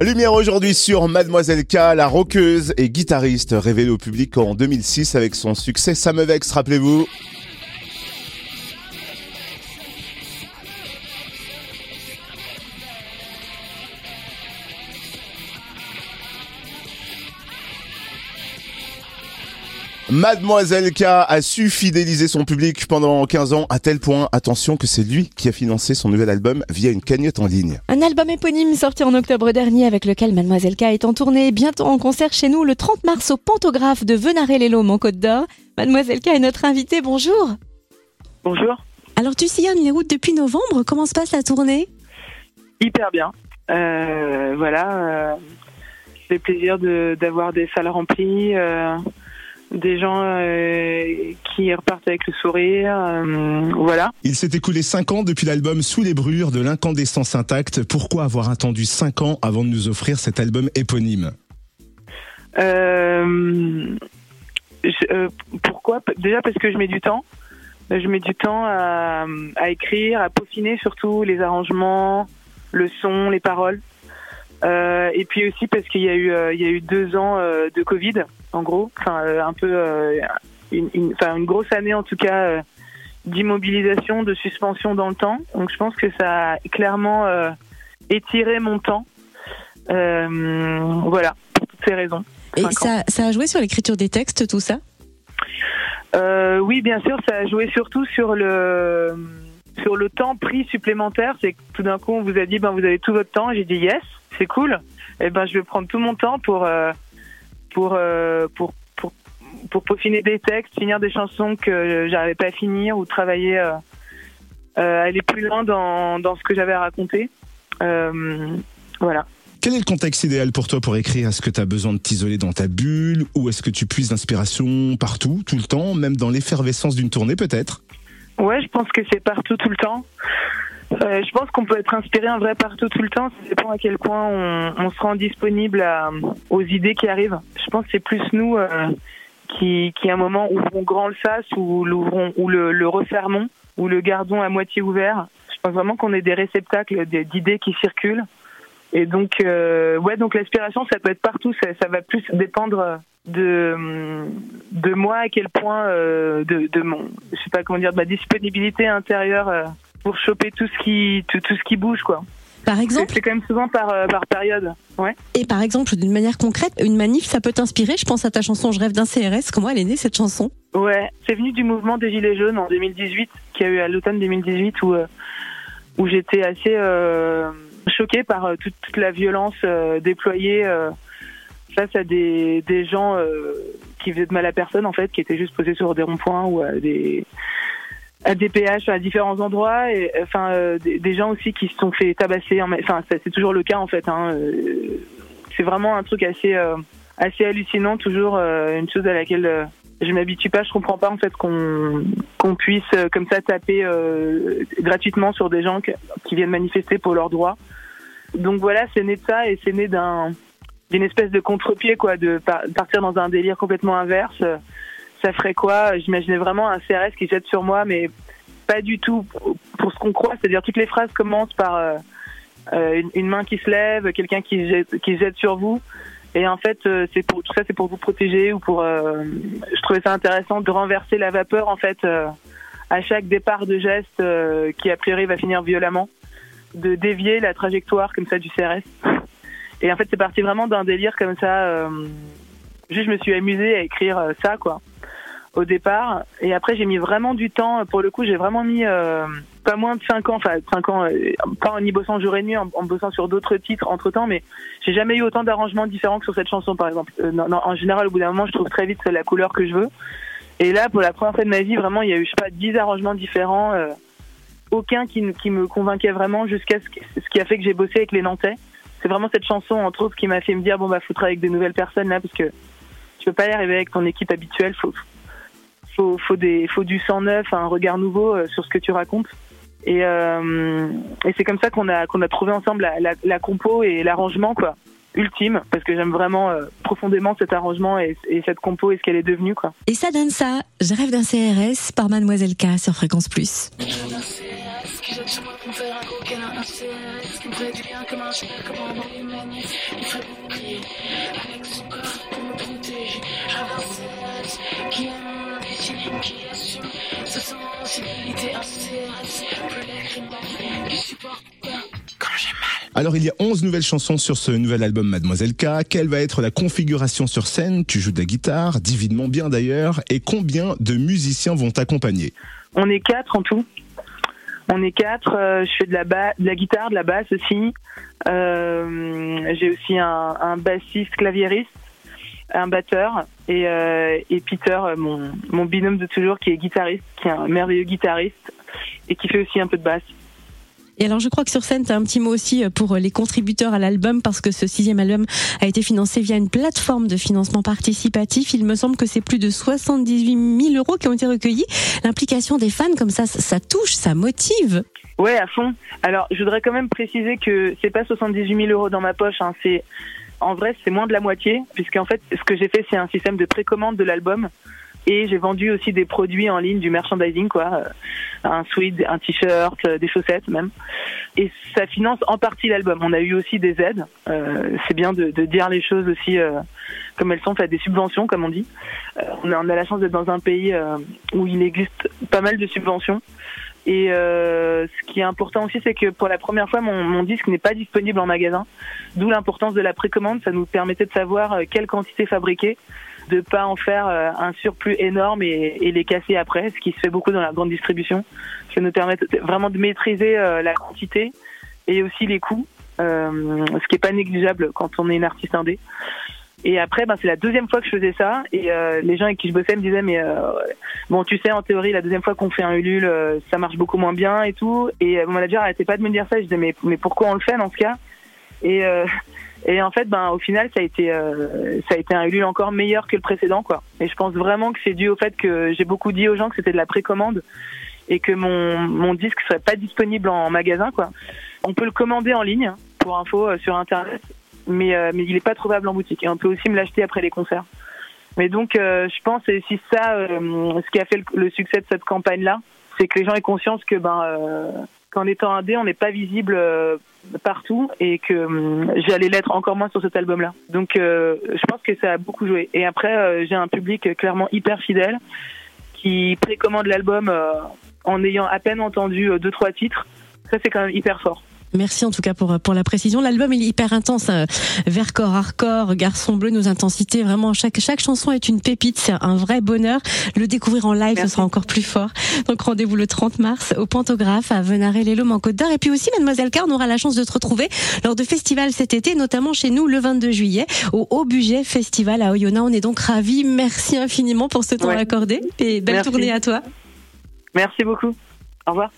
Lumière aujourd'hui sur Mademoiselle K, la rockeuse et guitariste révélée au public en 2006 avec son succès Ça rappelez-vous. Mademoiselle K a su fidéliser son public pendant 15 ans à tel point, attention, que c'est lui qui a financé son nouvel album via une cagnotte en ligne. Un album éponyme sorti en octobre dernier avec lequel Mademoiselle K est en tournée bientôt en concert chez nous le 30 mars au Pantographe de Venaré-les-Laumes en Côte d'Or. Mademoiselle K est notre invitée, bonjour. Bonjour. Alors tu sillonnes les routes depuis novembre, comment se passe la tournée? Hyper bien. Euh, voilà, euh, c'est plaisir de- d'avoir des salles remplies, euh, des gens euh, qui repartent avec le sourire. euh, voilà. Il s'est écoulé 5 ans depuis l'album Sous les brûlures de l'incandescence intacte. Pourquoi avoir attendu 5 ans avant de nous offrir cet album éponyme? Euh, je- pourquoi? Déjà parce que je mets du temps. Je mets du temps à, à écrire, à peaufiner surtout les arrangements, le son, les paroles. Euh, et puis aussi parce qu'il y a eu, euh, il y a eu deux ans euh, de Covid, en gros. Enfin, euh, un peu, euh, une, une, enfin, une grosse année en tout cas euh, d'immobilisation, de suspension dans le temps. Donc je pense que ça a clairement euh, étiré mon temps. Euh, voilà, pour toutes ces raisons. Et ça, ça a joué sur l'écriture des textes, tout ça? Euh, oui, bien sûr, ça a joué surtout sur le sur le temps pris supplémentaire. C'est que tout d'un coup, on vous a dit, ben vous avez tout votre temps. J'ai dit yes, c'est cool. Et ben je vais prendre tout mon temps pour euh, pour euh, pour pour pour peaufiner des textes, finir des chansons que j'arrivais pas à finir ou travailler, euh, aller plus loin dans dans ce que j'avais à raconter. Voilà. Quel est le contexte idéal pour toi pour écrire? Est-ce que tu as besoin de t'isoler dans ta bulle? Ou est-ce que tu puises d'inspiration partout, tout le temps, même dans l'effervescence d'une tournée peut-être? Ouais, je pense que c'est partout tout le temps. Euh, je pense qu'on peut être inspiré en vrai partout tout le temps. Ça dépend à quel point on, on se rend disponible à- aux idées qui arrivent. Je pense que c'est plus nous euh, qui, qui à un moment ouvrons grand le sas ou l'ouvrons ou le, le refermons ou le gardons à moitié ouvert. Je pense vraiment qu'on est des réceptacles d'idées qui circulent. Et donc, euh, ouais, donc l'inspiration, ça peut être partout. Ça, ça va plus dépendre de de moi à quel point euh, de, de mon je sais pas comment dire de ma disponibilité intérieure euh, pour choper tout ce qui tout, tout ce qui bouge quoi Par exemple, c'est quand même souvent par euh, par période ouais et par exemple, d'une manière concrète, une manif, ça peut t'inspirer. Je pense à ta chanson Je rêve d'un CRS. Comment elle est née cette chanson? Ouais c'est venu du mouvement des gilets jaunes en 2018 qui a eu à l'automne 2018 où euh, où j'étais assez euh, choquée par euh, toute, la violence euh, déployée euh, face à des des gens qui faisaient de mal à personne en fait qui étaient juste posés sur des ronds-points ou à des à péages à différents endroits. Et enfin des, gens aussi qui se sont fait tabasser en- enfin c'est toujours le cas en fait hein, c'est vraiment un truc assez assez hallucinant toujours euh, une chose à laquelle euh, je m'habitue pas je comprends pas en fait qu'on qu'on puisse euh, comme ça taper euh, gratuitement sur des gens qui viennent manifester pour leurs droits donc voilà c'est né de ça et c'est né d'un d'une espèce de contre-pied quoi de par- partir dans un délire complètement inverse ça ferait quoi? J'imaginais vraiment un CRS qui jette sur moi, mais pas du tout pour- ce qu'on croit. C'est-à-dire toutes les phrases commencent par euh, une, une main qui se lève, quelqu'un qui jette, qui jette sur vous. Et en fait, euh, c'est pour tout ça, c'est pour vous protéger ou pour. euh, je trouvais ça intéressant de renverser la vapeur en fait euh, à chaque départ de geste euh, qui a priori va finir violemment, de dévier la trajectoire comme ça du CRS. Et en fait, c'est parti vraiment d'un délire comme ça. euh, juste, je me suis amusée à écrire euh, ça, quoi au départ. Et après, j'ai mis vraiment du temps. Pour le coup, j'ai vraiment mis euh, pas moins de 5 ans, enfin 5 ans, euh, pas en y bossant jour et nuit, en, en bossant sur d'autres titres entre temps, mais j'ai jamais eu autant d'arrangements différents que sur cette chanson, par exemple. Euh, en général, au bout d'un moment, je trouve très vite la couleur que je veux. Et là, pour la première fois de ma vie, vraiment, il y a eu, je sais pas, 10 arrangements différents. aucun qui, qui me convainquait vraiment jusqu'à ce, qui a fait que j'ai bossé avec les Nantais. C'est vraiment cette chanson, entre autres, qui m'a fait me dire, bon, bah, faut travailler avec de nouvelles personnes là, parce que tu peux pas y arriver avec ton équipe habituelle, faut, faut, faut, des, faut du sang neuf, un regard nouveau euh, sur ce que tu racontes. Et, euh, et c'est comme ça qu'on a, qu'on a trouvé ensemble la, la, la compo et l'arrangement, quoi, ultime, parce que j'aime vraiment euh, profondément cet arrangement et, et cette compo et ce qu'elle est devenue, quoi. Et ça donne ça. Je rêve d'un CRS par Mademoiselle K sur Fréquence Plus. Alors il y a 11 nouvelles chansons sur ce nouvel album Mademoiselle K. Quelle va être la configuration sur scène? Tu joues de la guitare, divinement bien d'ailleurs, et combien de musiciens vont t'accompagner? On est quatre en tout. On est quatre. euh, je fais de la, de la guitare, de la basse aussi. Euh, J'ai aussi un, un bassiste claviériste, un batteur et, euh, et Peter, euh, mon, mon binôme de toujours, qui est guitariste, qui est un merveilleux guitariste et qui fait aussi un peu de basse. Et alors, je crois que sur scène, tu as un petit mot aussi pour les contributeurs à l'album, parce que ce sixième album a été financé via une plateforme de financement participatif. Il me semble que c'est plus de 78 000 euros qui ont été recueillis. L'implication des fans, comme ça, ça, ça touche, ça motive. Ouais, à fond. Alors, je voudrais quand même préciser que c'est pas 78 000 euros dans ma poche. Hein, c'est en vrai, c'est moins de la moitié, puisqu'en fait, ce que j'ai fait, c'est un système de précommande de l'album. Et j'ai vendu aussi des produits en ligne, du merchandising, quoi. Euh, Un sweat, un t-shirt, euh, des chaussettes même. Et ça finance en partie l'album. On a eu aussi des aides. Euh, c'est bien de, de dire les choses aussi euh, comme elles sont, fait des subventions, comme on dit. Euh, on, a, on a la chance d'être dans un pays euh, où il existe pas mal de subventions. Et euh, ce qui est important aussi, c'est que pour la première fois, mon, mon disque n'est pas disponible en magasin. D'où l'importance de la précommande. Ça nous permettait de savoir euh, quelle quantité fabriquer, de pas en faire euh, un surplus énorme et, et les casser après, ce qui se fait beaucoup dans la grande distribution. Ça nous permet vraiment de maîtriser euh, la quantité et aussi les coûts, euh, ce qui est pas négligeable quand on est une artiste indé. Et après, ben, c'est la deuxième fois que je faisais ça. Et euh, les gens avec qui je bossais me disaient, mais euh, bon, tu sais, en théorie, la deuxième fois qu'on fait un Ulule, euh, ça marche beaucoup moins bien et tout. Et euh, mon manager arrêtait pas de me dire ça. Je disais, mais, mais pourquoi on le fait dans ce cas? Et, euh, et en fait, ben, au final, ça a été, euh, ça a été un Ulule encore meilleur que le précédent, quoi. Et je pense vraiment que c'est dû au fait que j'ai beaucoup dit aux gens que c'était de la précommande et que mon, mon disque serait pas disponible en magasin, quoi. On peut le commander en ligne, pour info, sur Internet mais, euh, mais il n'est pas trouvable en boutique. Et on peut aussi me l'acheter après les concerts. Mais donc, euh, je pense, et si ça, euh, ce qui a fait le, succès de cette campagne-là, c'est que les gens aient conscience que, ben, qu'en étant indé, on n'est pas visible partout et que j'allais l'être encore moins sur cet album-là. Donc, je pense que ça a beaucoup joué. Et après, j'ai un public clairement hyper fidèle qui précommande l'album en ayant à peine entendu deux trois titres. Ça, c'est quand même hyper fort. Merci en tout cas pour, pour la précision. L'album il est hyper intense, euh, Vercors, hardcore, Garçon bleu, nos intensités. Vraiment, chaque, chaque chanson est une pépite, c'est un vrai bonheur. Le découvrir en live, ce sera encore plus fort. Donc rendez-vous le 30 mars au Pantographe à Venaré-les-Lômes en Côte d'Or. Et puis aussi, Mademoiselle Car, on aura la chance de te retrouver lors de festivals cet été, notamment chez nous le 22 juillet au Haut Budget Festival à Oyonnax. On est donc ravis. Merci infiniment pour ce temps Ouais. accordé et belle Merci. tournée à toi. Merci beaucoup. Au revoir.